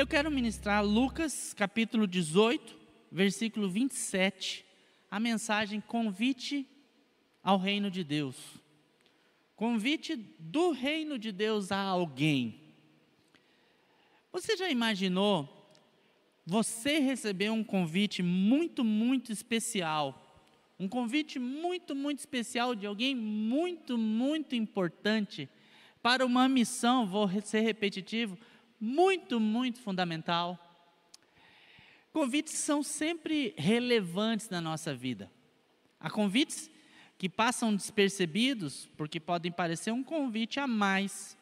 Eu quero ministrar Lucas capítulo 18, versículo 27, a mensagem convite ao reino de Deus. Convite do reino de Deus a alguém. Você já imaginou você receber um convite muito, muito especial? Um convite muito, muito especial de alguém muito, muito importante para uma missão, vou ser repetitivo, muito, muito fundamental. Convites são sempre relevantes na nossa vida. Há convites que passam despercebidos, porque podem parecer um convite a mais.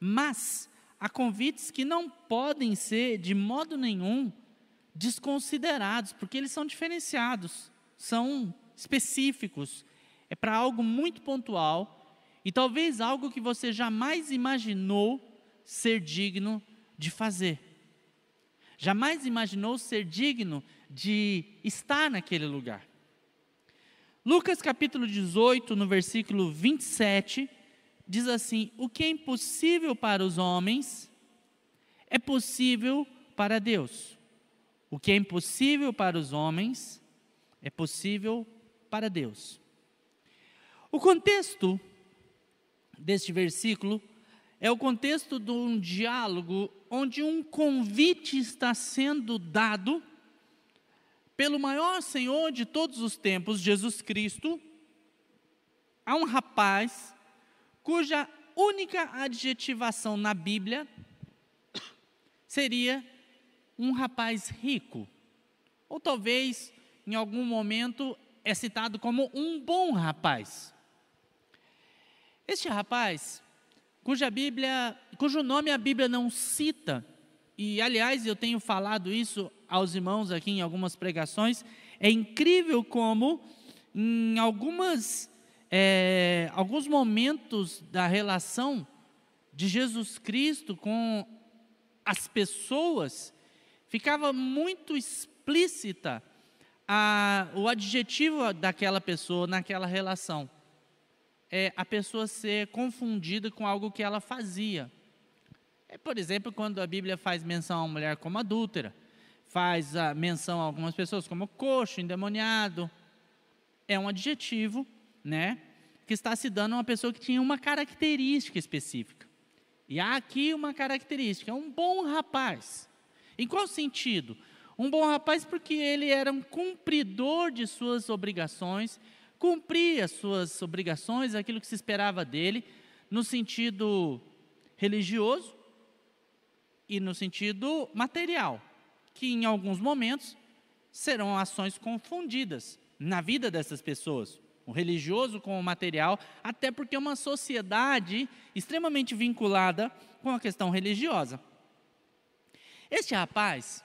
Mas há convites que não podem ser, de modo nenhum, desconsiderados, porque eles são diferenciados, são específicos, é para algo muito pontual e talvez algo que você jamais imaginou ser digno de fazer. Jamais imaginou ser digno de estar naquele lugar. Lucas capítulo 18, no versículo 27, diz assim: O que é impossível para os homens é possível para Deus. O que é impossível para os homens é possível para Deus. O contexto deste versículo é o contexto de um diálogo onde um convite está sendo dado pelo maior Senhor de todos os tempos, Jesus Cristo, a um rapaz cuja única adjetivação na Bíblia seria um rapaz rico. Ou talvez, em algum momento, é citado como um bom rapaz. Este rapaz cuja Bíblia, cujo nome a Bíblia não cita, e aliás eu tenho falado isso aos irmãos aqui em algumas pregações, é incrível como em algumas, é, alguns momentos da relação de Jesus Cristo com as pessoas, ficava muito explícita a, o adjetivo daquela pessoa naquela relação é, a pessoa ser confundida com algo que ela fazia. É, por exemplo, quando a Bíblia faz menção a uma mulher como adúltera, faz a menção a algumas pessoas como coxo, endemoniado, é um adjetivo, né, que está se dando a uma pessoa que tinha uma característica específica. E há aqui uma característica, é um bom rapaz. Em qual sentido? Um bom rapaz porque ele era um cumpridor de suas obrigações, cumprir as suas obrigações, aquilo que se esperava dele, no sentido religioso e no sentido material, que em alguns momentos serão ações confundidas na vida dessas pessoas, o religioso com o material, até porque é uma sociedade extremamente vinculada com a questão religiosa. Este rapaz,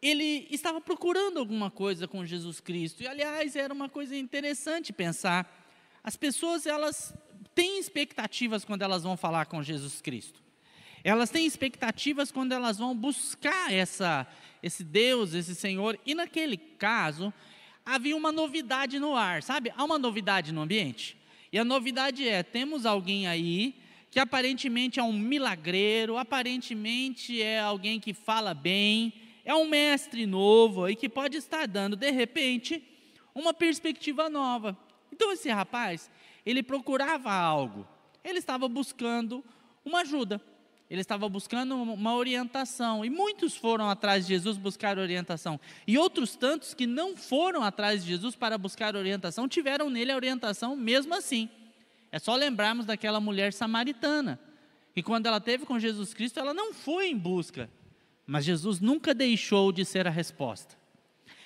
ele estava procurando alguma coisa com Jesus Cristo. E aliás, era uma coisa interessante pensar. As pessoas elas têm expectativas quando elas vão falar com Jesus Cristo. Elas têm expectativas quando elas vão buscar essa esse Deus, esse Senhor. E naquele caso, havia uma novidade no ar, sabe? Há uma novidade no ambiente. E a novidade é: temos alguém aí que aparentemente é um milagreiro, aparentemente é alguém que fala bem, é um mestre novo aí que pode estar dando, de repente, uma perspectiva nova. Então, esse rapaz, ele procurava algo, ele estava buscando uma ajuda, ele estava buscando uma orientação, e muitos foram atrás de Jesus buscar orientação, e outros tantos que não foram atrás de Jesus para buscar orientação, tiveram nele a orientação mesmo assim. É só lembrarmos daquela mulher samaritana, que quando ela teve com Jesus Cristo, ela não foi em busca mas Jesus nunca deixou de ser a resposta.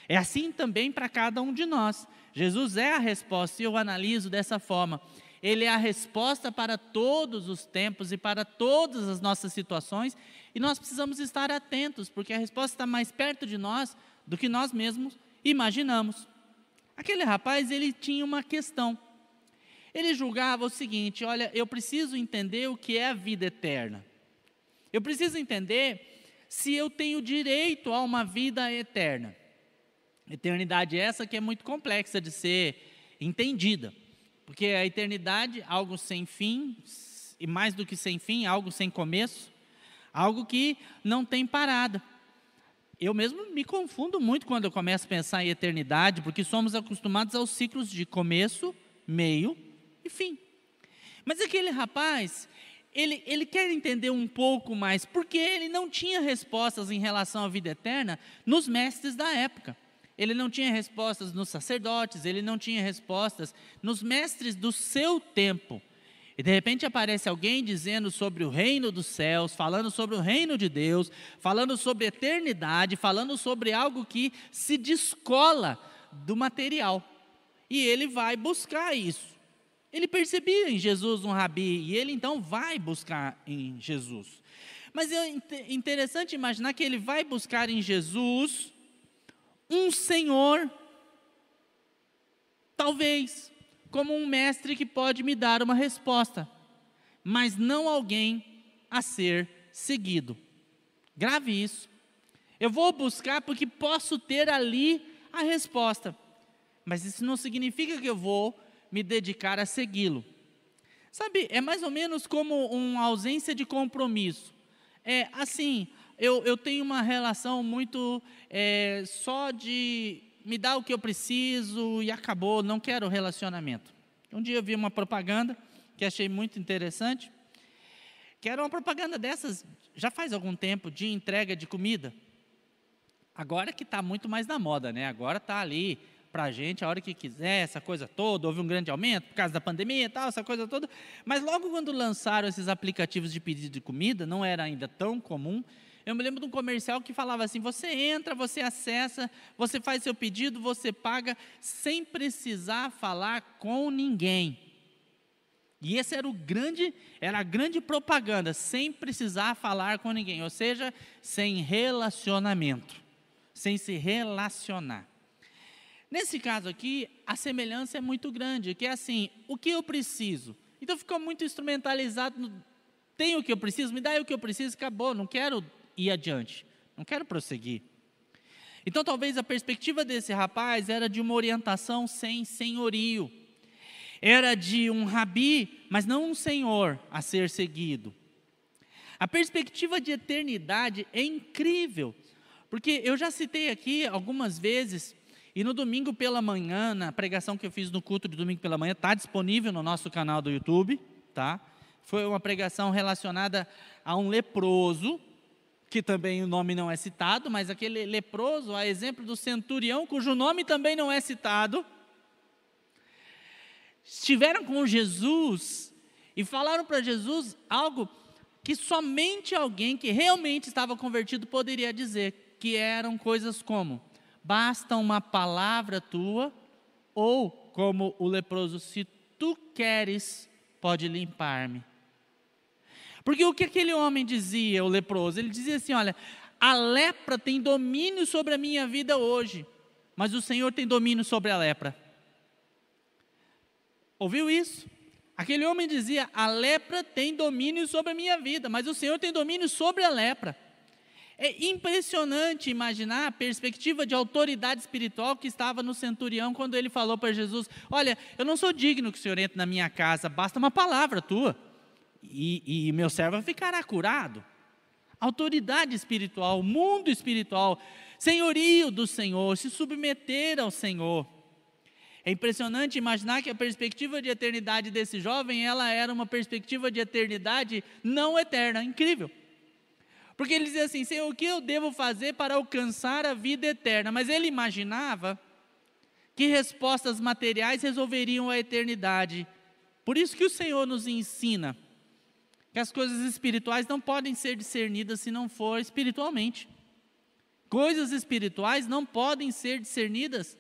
É assim também para cada um de nós. Jesus é a resposta e eu analiso dessa forma. Ele é a resposta para todos os tempos e para todas as nossas situações, e nós precisamos estar atentos, porque a resposta está mais perto de nós do que nós mesmos imaginamos. Aquele rapaz, ele tinha uma questão. Ele julgava o seguinte: olha, eu preciso entender o que é a vida eterna. Eu preciso entender se eu tenho direito a uma vida eterna. Eternidade essa que é muito complexa de ser entendida, porque a eternidade, algo sem fim, e mais do que sem fim, algo sem começo, algo que não tem parada. Eu mesmo me confundo muito quando eu começo a pensar em eternidade, porque somos acostumados aos ciclos de começo, meio e fim. Mas aquele rapaz, ele, ele quer entender um pouco mais, porque ele não tinha respostas em relação à vida eterna nos mestres da época. Ele não tinha respostas nos sacerdotes, ele não tinha respostas nos mestres do seu tempo. E de repente aparece alguém dizendo sobre o reino dos céus, falando sobre o reino de Deus, falando sobre eternidade, falando sobre algo que se descola do material. E ele vai buscar isso. Ele percebia em Jesus um rabi, e ele então vai buscar em Jesus. Mas é interessante imaginar que ele vai buscar em Jesus um Senhor, talvez, como um mestre que pode me dar uma resposta, mas não alguém a ser seguido. Grave isso. Eu vou buscar porque posso ter ali a resposta, mas isso não significa que eu vou me dedicar a segui-lo. Sabe, é mais ou menos como uma ausência de compromisso. É assim, eu, eu tenho uma relação muito é, só de me dá o que eu preciso e acabou, não quero relacionamento. Um dia eu vi uma propaganda que achei muito interessante, que era uma propaganda dessas, já faz algum tempo, de entrega de comida. Agora que está muito mais na moda, né? Agora está ali para a gente a hora que quiser, essa coisa toda. Houve um grande aumento por causa da pandemia e tal, essa coisa toda. Mas logo quando lançaram esses aplicativos de pedido de comida, não era ainda tão comum, eu me lembro de um comercial que falava assim: você entra, você acessa, você faz seu pedido, você paga, sem precisar falar com ninguém. E esse era o grande, era a grande propaganda, sem precisar falar com ninguém, ou seja, sem relacionamento, sem se relacionar. Nesse caso aqui, a semelhança é muito grande, que é assim, o que eu preciso? Então ficou muito instrumentalizado, tenho o que eu preciso, me dá o que eu preciso, acabou, não quero ir adiante, não quero prosseguir. Então, talvez a perspectiva desse rapaz era de uma orientação sem senhorio, era de um rabi, mas não um senhor a ser seguido. A perspectiva de eternidade é incrível, porque eu já citei aqui algumas vezes, e no domingo pela manhã, na pregação que eu fiz no culto de domingo pela manhã, está disponível no nosso canal do YouTube, tá? Foi uma pregação relacionada a um leproso, que também o nome não é citado, mas aquele leproso, a exemplo do centurião, cujo nome também não é citado, estiveram com Jesus e falaram para Jesus algo que somente alguém que realmente estava convertido poderia dizer, que eram coisas como: basta uma palavra tua, ou como o leproso, se tu queres, pode limpar-me. Porque o que aquele homem dizia, o leproso? Ele dizia assim: olha, a lepra tem domínio sobre a minha vida hoje, mas o Senhor tem domínio sobre a lepra. Ouviu isso? Aquele homem dizia: a lepra tem domínio sobre a minha vida, mas o Senhor tem domínio sobre a lepra. É impressionante imaginar a perspectiva de autoridade espiritual que estava no centurião quando ele falou para Jesus: Olha, eu não sou digno que o Senhor entre na minha casa, basta uma palavra tua e, e meu servo ficará curado. Autoridade espiritual, mundo espiritual, senhorio do Senhor, se submeter ao Senhor. É impressionante imaginar que a perspectiva de eternidade desse jovem, ela era uma perspectiva de eternidade não eterna, incrível. Porque ele dizia assim: Senhor, o que eu devo fazer para alcançar a vida eterna? Mas ele imaginava que respostas materiais resolveriam a eternidade. Por isso que o Senhor nos ensina que as coisas espirituais não podem ser discernidas se não for espiritualmente. Coisas espirituais não podem ser discernidas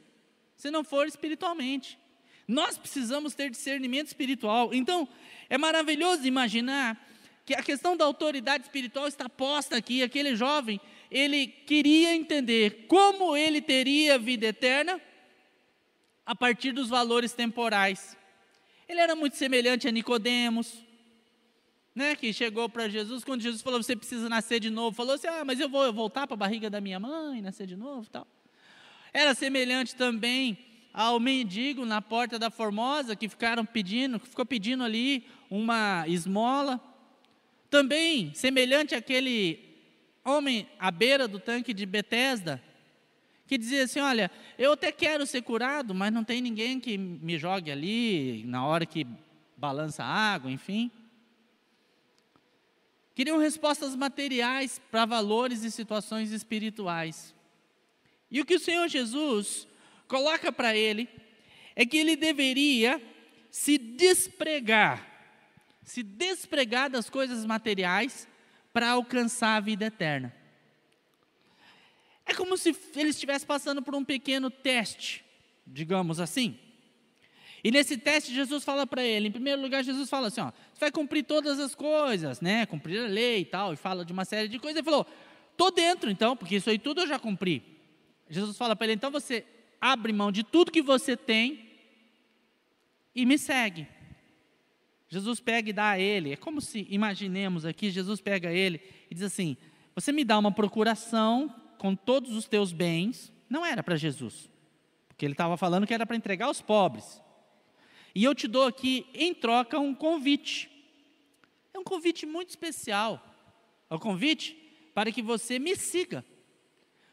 se não for espiritualmente. Nós precisamos ter discernimento espiritual. Então, é maravilhoso imaginar que a questão da autoridade espiritual está posta aqui. Aquele jovem, ele queria entender como ele teria vida eterna a partir dos valores temporais. Ele era muito semelhante a Nicodemos, né, que chegou para Jesus, quando Jesus falou, você precisa nascer de novo, falou assim, ah, mas eu vou voltar para a barriga da minha mãe, nascer de novo tal. Era semelhante também ao mendigo na porta da Formosa, que ficaram pedindo, que ficou pedindo ali uma esmola. Também semelhante àquele homem à beira do tanque de Betesda, que dizia assim: Olha, eu até quero ser curado, mas não tem ninguém que me jogue ali na hora que balança a água, enfim. Queriam respostas materiais para valores e situações espirituais. E o que o Senhor Jesus coloca para ele é que ele deveria se despregar, se despregar das coisas materiais para alcançar a vida eterna. É como se ele estivesse passando por um pequeno teste, digamos assim. E nesse teste, Jesus fala para ele, em primeiro lugar, Jesus fala assim: ó, você vai cumprir todas as coisas, né? Cumprir a lei e tal, e fala de uma série de coisas. Ele falou: estou dentro então, porque isso aí tudo eu já cumpri. Jesus fala para ele: então você abre mão de tudo que você tem e me segue. Jesus pega e dá a ele, é como se, imaginemos aqui, Jesus pega ele e diz assim: Você me dá uma procuração com todos os teus bens, não era para Jesus, porque ele estava falando que era para entregar aos pobres. E eu te dou aqui, em troca, um convite. É um convite muito especial. É um convite para que você me siga.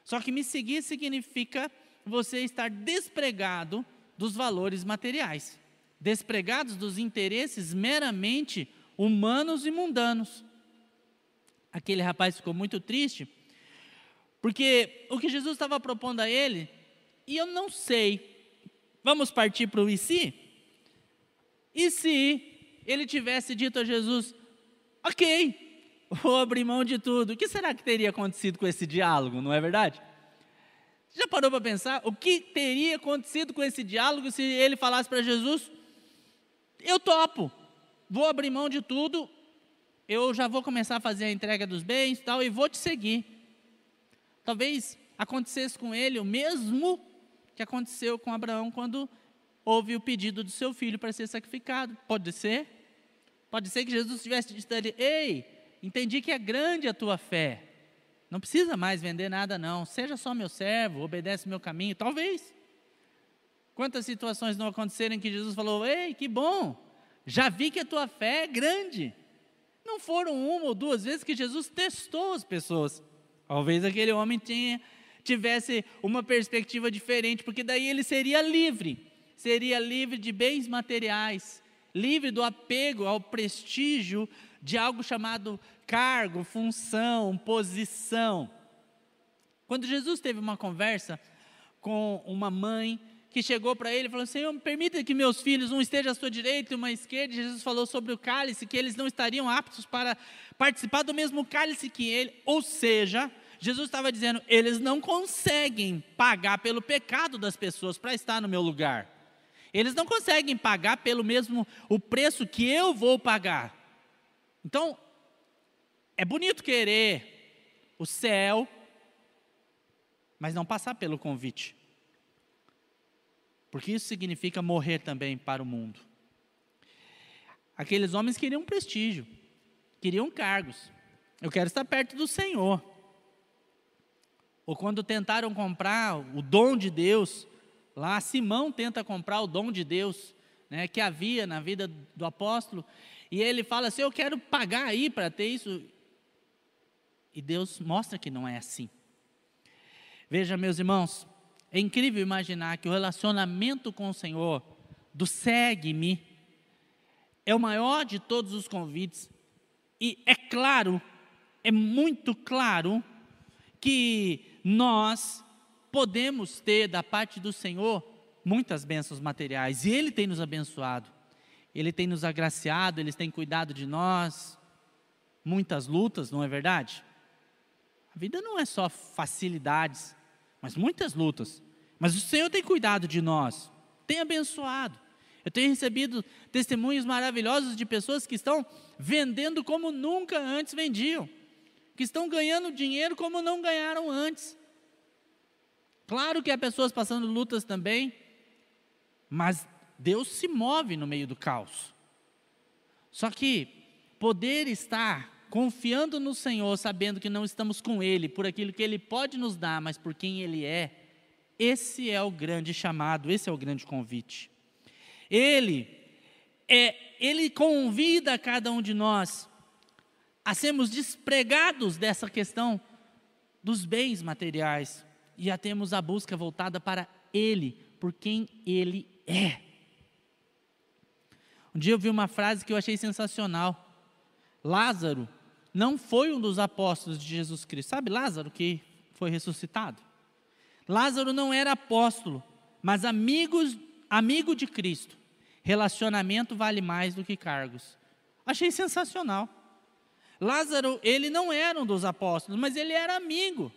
Só que me seguir significa você estar despregado dos valores materiais despregados dos interesses meramente humanos e mundanos. Aquele rapaz ficou muito triste, porque o que Jesus estava propondo a ele, e eu não sei, vamos partir para o e se? E se ele tivesse dito a Jesus, ok, vou abrir mão de tudo, o que será que teria acontecido com esse diálogo, não é verdade? Já parou para pensar o que teria acontecido com esse diálogo se ele falasse para Jesus: eu topo, vou abrir mão de tudo, eu já vou começar a fazer a entrega dos bens tal, e vou te seguir. Talvez acontecesse com ele o mesmo que aconteceu com Abraão quando houve o pedido do seu filho para ser sacrificado. Pode ser? Pode ser que Jesus tivesse dito ali, ei, entendi que é grande a tua fé. Não precisa mais vender nada, não. Seja só meu servo, obedece meu caminho. Talvez. Quantas situações não aconteceram em que Jesus falou: Ei, que bom, já vi que a tua fé é grande. Não foram uma ou duas vezes que Jesus testou as pessoas. Talvez aquele homem tivesse uma perspectiva diferente, porque daí ele seria livre, seria livre de bens materiais, livre do apego ao prestígio de algo chamado cargo, função, posição. Quando Jesus teve uma conversa com uma mãe que chegou para ele e falou: Senhor, permita que meus filhos, um esteja à sua direita e uma à esquerda. Jesus falou sobre o cálice, que eles não estariam aptos para participar do mesmo cálice que ele. Ou seja, Jesus estava dizendo: eles não conseguem pagar pelo pecado das pessoas para estar no meu lugar. Eles não conseguem pagar pelo mesmo o preço que eu vou pagar. Então, é bonito querer o céu, mas não passar pelo convite. Porque isso significa morrer também para o mundo. Aqueles homens queriam prestígio, queriam cargos. Eu quero estar perto do Senhor. Ou quando tentaram comprar o dom de Deus, lá Simão tenta comprar o dom de Deus, né, que havia na vida do apóstolo, e ele fala assim: Eu quero pagar aí para ter isso. E Deus mostra que não é assim. Veja, meus irmãos, é incrível imaginar que o relacionamento com o Senhor, do segue-me, é o maior de todos os convites. E é claro, é muito claro, que nós podemos ter da parte do Senhor muitas bênçãos materiais. E Ele tem nos abençoado, Ele tem nos agraciado, Ele tem cuidado de nós. Muitas lutas, não é verdade? A vida não é só facilidades mas muitas lutas. Mas o Senhor tem cuidado de nós, tem abençoado. Eu tenho recebido testemunhos maravilhosos de pessoas que estão vendendo como nunca antes vendiam, que estão ganhando dinheiro como não ganharam antes. Claro que há pessoas passando lutas também, mas Deus se move no meio do caos. Só que poder estar confiando no Senhor, sabendo que não estamos com Ele por aquilo que Ele pode nos dar, mas por quem Ele é, esse é o grande chamado, esse é o grande convite. Ele é, ele convida cada um de nós a sermos despregados dessa questão dos bens materiais e a termos a busca voltada para Ele, por quem Ele é. Um dia eu vi uma frase que eu achei sensacional. Lázaro não foi um dos apóstolos de Jesus Cristo. Sabe Lázaro que foi ressuscitado? Lázaro não era apóstolo, mas amigos, amigo de Cristo. Relacionamento vale mais do que cargos. Achei sensacional. Lázaro, ele não era um dos apóstolos, mas ele era amigo.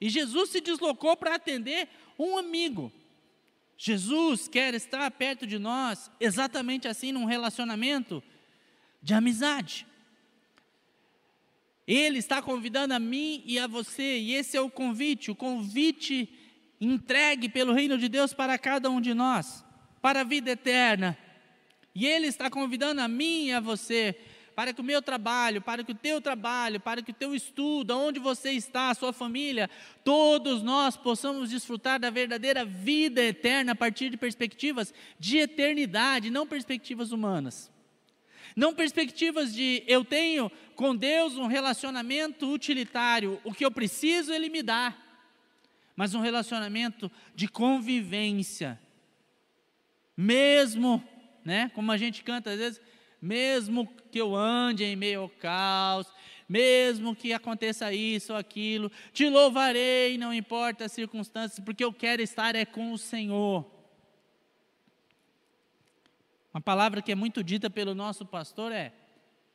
E Jesus se deslocou para atender um amigo. Jesus quer estar perto de nós, exatamente assim, num relacionamento de amizade. Ele está convidando a mim e a você, e esse é o convite, o convite entregue pelo reino de Deus para cada um de nós, para a vida eterna. E Ele está convidando a mim e a você para que o meu trabalho, para que o teu trabalho, para que o teu estudo, onde você está, a sua família, todos nós possamos desfrutar da verdadeira vida eterna a partir de perspectivas de eternidade, não perspectivas humanas. Não perspectivas de eu tenho com Deus um relacionamento utilitário, o que eu preciso Ele me dá, mas um relacionamento de convivência. Mesmo, né, como a gente canta às vezes, mesmo que eu ande em meio ao caos, mesmo que aconteça isso ou aquilo, te louvarei, não importa as circunstâncias, porque eu quero estar é com o Senhor. Uma palavra que é muito dita pelo nosso pastor é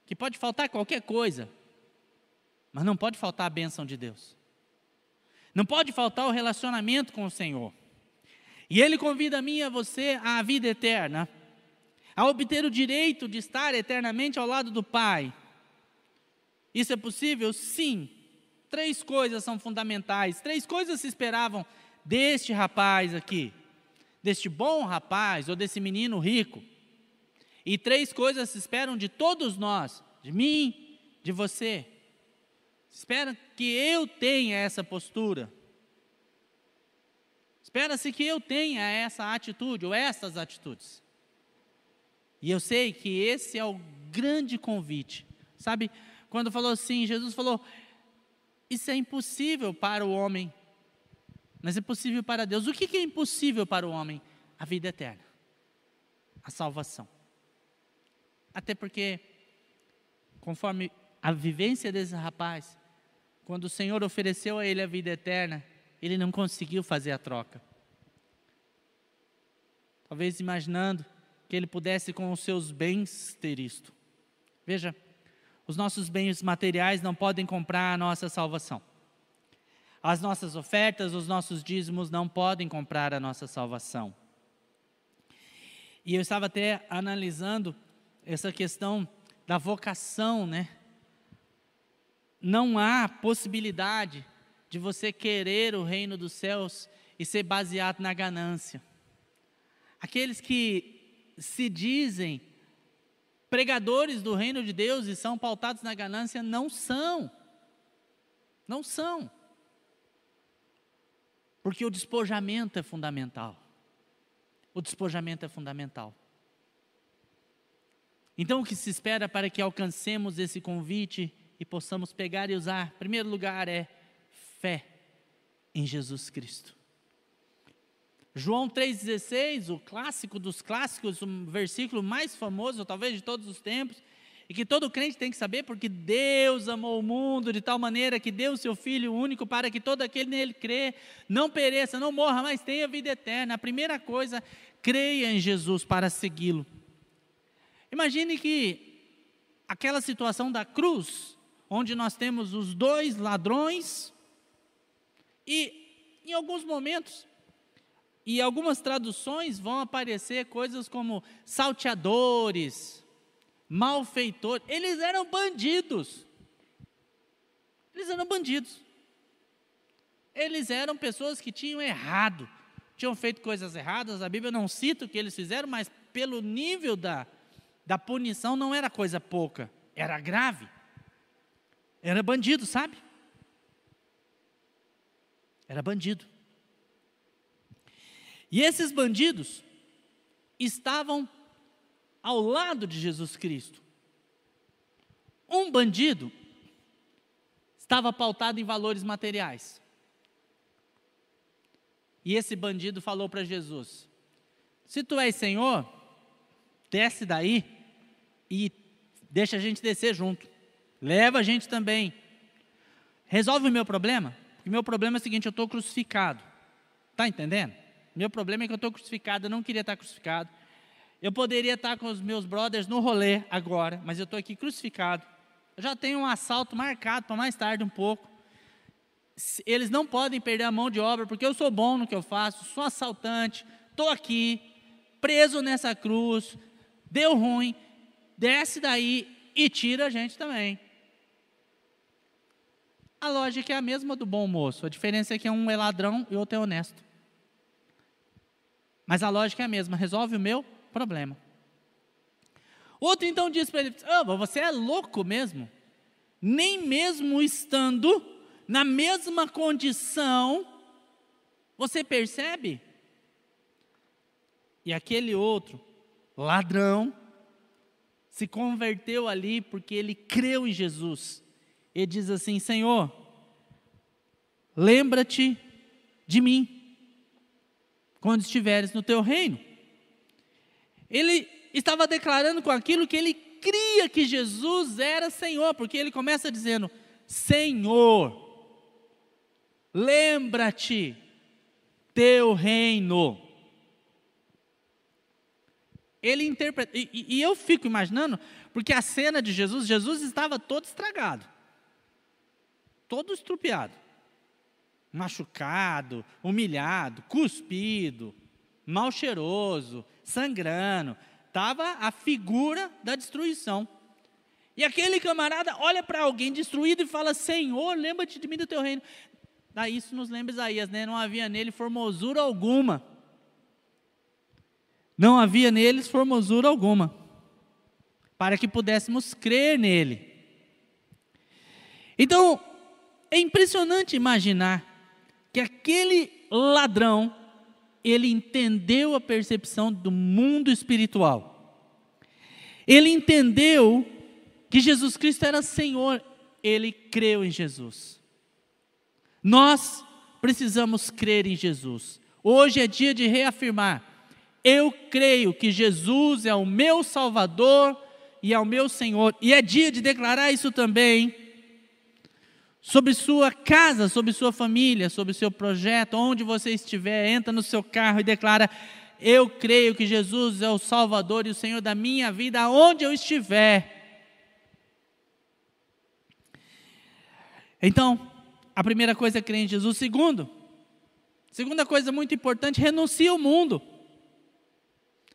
que pode faltar qualquer coisa, mas não pode faltar a bênção de Deus. Não pode faltar o relacionamento com o Senhor. E Ele convida a mim e a você à vida eterna a obter o direito de estar eternamente ao lado do Pai. Isso é possível? Sim. Três coisas são fundamentais, três coisas se esperavam deste rapaz aqui, deste bom rapaz ou desse menino rico. E três coisas se esperam de todos nós, de mim, de você. Espera que eu tenha essa postura. Espera-se que eu tenha essa atitude ou essas atitudes. E eu sei que esse é o grande convite. Sabe, quando falou assim, Jesus falou: Isso é impossível para o homem, mas é possível para Deus. O que é impossível para o homem? A vida eterna, a salvação. Até porque, conforme a vivência desse rapaz, quando o Senhor ofereceu a ele a vida eterna, ele não conseguiu fazer a troca. Talvez imaginando que ele pudesse com os seus bens ter isto. Veja, os nossos bens materiais não podem comprar a nossa salvação. As nossas ofertas, os nossos dízimos não podem comprar a nossa salvação. E eu estava até analisando essa questão da vocação, né? Não há possibilidade de você querer o reino dos céus e ser baseado na ganância. Aqueles que se dizem pregadores do reino de Deus e são pautados na ganância, não são. Não são. Porque o despojamento é fundamental. O despojamento é fundamental. Então, o que se espera para que alcancemos esse convite e possamos pegar e usar, em primeiro lugar, é fé em Jesus Cristo. João 3,16, o clássico dos clássicos, o versículo mais famoso, talvez de todos os tempos, e que todo crente tem que saber, porque Deus amou o mundo de tal maneira que deu o seu Filho único para que todo aquele nele crê, não pereça, não morra, mas tenha vida eterna. A primeira coisa, creia em Jesus para segui-lo. Imagine que aquela situação da cruz, onde nós temos os dois ladrões, e em alguns momentos E algumas traduções vão aparecer coisas como salteadores, malfeitores. Eles eram bandidos. Eles eram bandidos. Eles eram pessoas que tinham errado, tinham feito coisas erradas. A Bíblia não cita o que eles fizeram, mas pelo nível da, da punição não era coisa pouca, era grave. Era bandido, sabe? Era bandido. E esses bandidos estavam ao lado de Jesus Cristo. Um bandido estava pautado em valores materiais. E esse bandido falou para Jesus: Se tu és Senhor, desce daí e deixa a gente descer junto. Leva a gente também. Resolve o meu problema? Porque meu problema é o seguinte: eu estou crucificado. Está entendendo? Meu problema é que eu estou crucificado, eu não queria estar crucificado. Eu poderia estar com os meus brothers no rolê agora, mas eu estou aqui crucificado. Eu já tenho um assalto marcado para mais tarde um pouco. Eles não podem perder a mão de obra, porque eu sou bom no que eu faço, sou assaltante, estou aqui, preso nessa cruz, deu ruim, desce daí e tira a gente também. A lógica é a mesma do bom moço, a diferença é que um é ladrão e outro é honesto. Mas a lógica é a mesma, resolve o meu problema. Outro então diz para ele: oh, Você é louco mesmo? Nem mesmo estando na mesma condição, você percebe? E aquele outro, ladrão, se converteu ali porque ele creu em Jesus. Ele diz assim: Senhor, lembra-te de mim quando estiveres no teu reino. Ele estava declarando com aquilo que ele cria que Jesus era Senhor, porque ele começa dizendo: Senhor, lembra-te, teu reino. Ele interpreta, e, e, eu fico imaginando, porque a cena de Jesus, Jesus estava todo estragado, todo estrupiado, machucado, humilhado, cuspido, mal cheiroso, sangrando, estava a figura da destruição. E aquele camarada olha para alguém destruído e fala: Senhor, lembra-te de mim do teu reino. Daí isso nos lembra Isaías, né? Não havia nele formosura alguma. Não havia neles formosura alguma. Para que pudéssemos crer nele. Então, é impressionante imaginar que aquele ladrão ele entendeu a percepção do mundo espiritual. Ele entendeu que Jesus Cristo era Senhor, ele creu em Jesus. Nós precisamos crer em Jesus. Hoje é dia de reafirmar: eu creio que Jesus é o meu Salvador e é o meu Senhor, e é dia de declarar isso também sobre sua casa, sobre sua família, sobre seu projeto, onde você estiver, entra no seu carro e declara: Eu creio que Jesus é o Salvador e o Senhor da minha vida, aonde eu estiver. Então, a primeira coisa é crer em Jesus. Segundo, segunda coisa muito importante, renuncia ao mundo.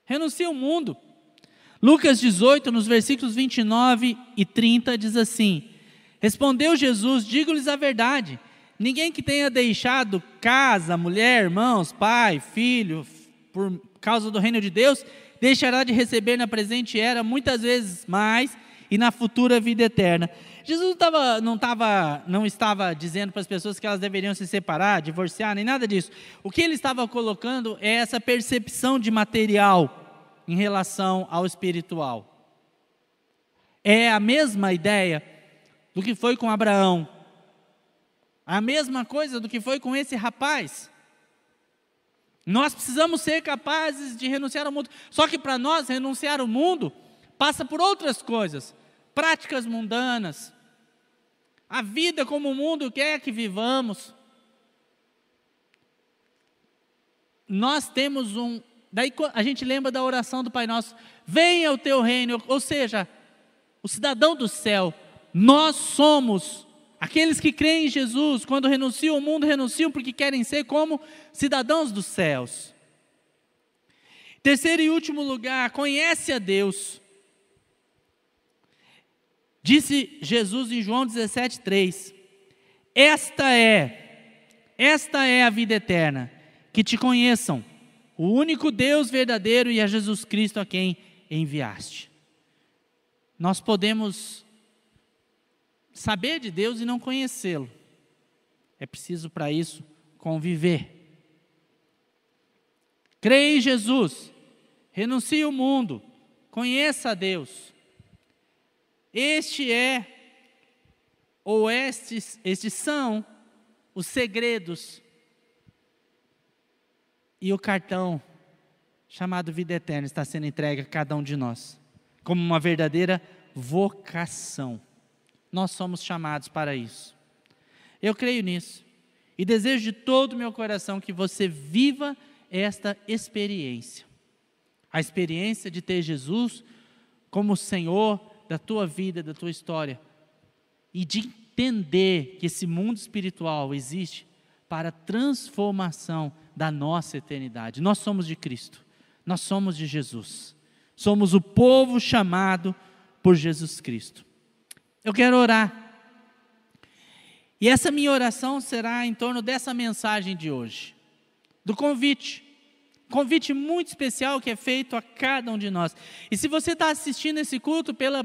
Renuncia ao mundo. Lucas 18, nos versículos 29 e 30, diz assim: Respondeu Jesus: Digo-lhes a verdade. Ninguém que tenha deixado casa, mulher, irmãos, pai, filho, por causa do reino de Deus, deixará de receber na presente era muitas vezes mais e na futura vida eterna. Jesus tava, não, tava, não estava dizendo para as pessoas que elas deveriam se separar, divorciar, nem nada disso. O que ele estava colocando é essa percepção de material em relação ao espiritual. É a mesma ideia do que foi com Abraão. A mesma coisa do que foi com esse rapaz. Nós precisamos ser capazes de renunciar ao mundo. Só que para nós, renunciar ao mundo passa por outras coisas, práticas mundanas, a vida como o mundo quer que vivamos. Nós temos um. Daí a gente lembra da oração do Pai Nosso: venha o teu reino, ou seja, o cidadão do céu nós somos aqueles que creem em Jesus, quando renunciam ao mundo, renunciam porque querem ser como cidadãos dos céus. Terceiro e último lugar, conhece a Deus. Disse Jesus em João 17:3: Esta é, esta é a vida eterna, que te conheçam, o único Deus verdadeiro e a Jesus Cristo a quem enviaste. Nós podemos saber de Deus e não conhecê-lo. É preciso para isso conviver. Creia em Jesus, renuncie o mundo, conheça a Deus. Este é, ou estes, estes são os segredos e o cartão chamado vida eterna está sendo entregue a cada um de nós, como uma verdadeira vocação. Nós somos chamados para isso. Eu creio nisso. E desejo de todo o meu coração que você viva esta experiência. A experiência de ter Jesus como Senhor da tua vida, da tua história. E de entender que esse mundo espiritual existe para a transformação da nossa eternidade. Nós somos de Cristo. Nós somos de Jesus. Somos o povo chamado por Jesus Cristo. Eu quero orar. E essa minha oração será em torno dessa mensagem de hoje, do convite. Convite muito especial que é feito a cada um de nós. E se você está assistindo esse culto pela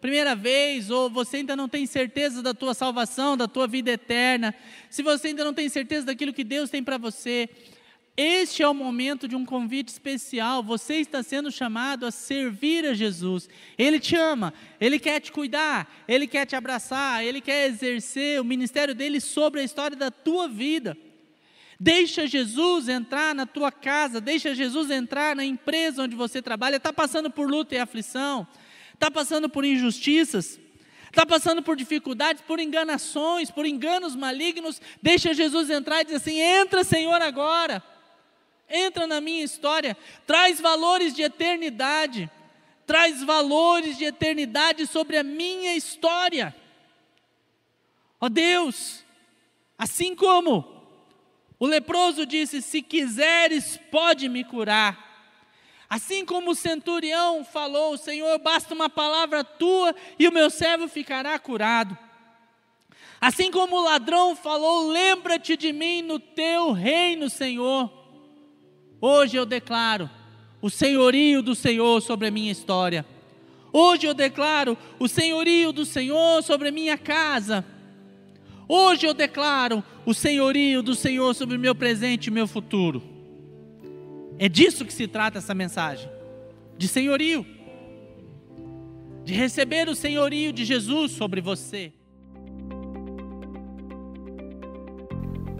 primeira vez, ou você ainda não tem certeza da tua salvação, da tua vida eterna, se você ainda não tem certeza daquilo que Deus tem para você, este é o momento de um convite especial. Você está sendo chamado a servir a Jesus. Ele te ama, ele quer te cuidar, ele quer te abraçar, ele quer exercer o ministério dele sobre a história da tua vida. Deixa Jesus entrar na tua casa, deixa Jesus entrar na empresa onde você trabalha. Está passando por luta e aflição, está passando por injustiças, está passando por dificuldades, por enganações, por enganos malignos. Deixa Jesus entrar e dizer assim: entra, Senhor, agora entra na minha história, traz valores de eternidade, traz valores de eternidade sobre a minha história. Ó Deus, assim como o leproso disse: Se quiseres, pode me curar. Assim como o centurião falou: Senhor, basta uma palavra tua e o meu servo ficará curado. Assim como o ladrão falou: Lembra-te de mim no teu reino, Senhor. Hoje eu declaro o senhorio do Senhor sobre a minha história. Hoje eu declaro o senhorio do Senhor sobre a minha casa. Hoje eu declaro o senhorio do Senhor sobre o meu presente e meu futuro. É disso que se trata essa mensagem: de senhorio, de receber o senhorio de Jesus sobre você.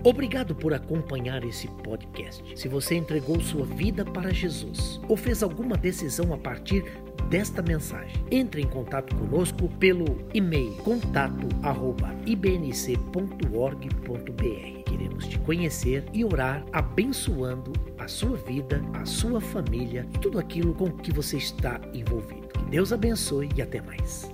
Obrigado por acompanhar esse podcast. Se você entregou sua vida para Jesus ou fez alguma decisão a partir desta mensagem, entre em contato conosco pelo e-mail contato@ibnc.org.br. Queremos te conhecer e orar abençoando a sua vida, a sua família e tudo aquilo com que você está envolvido. Que Deus abençoe e até mais.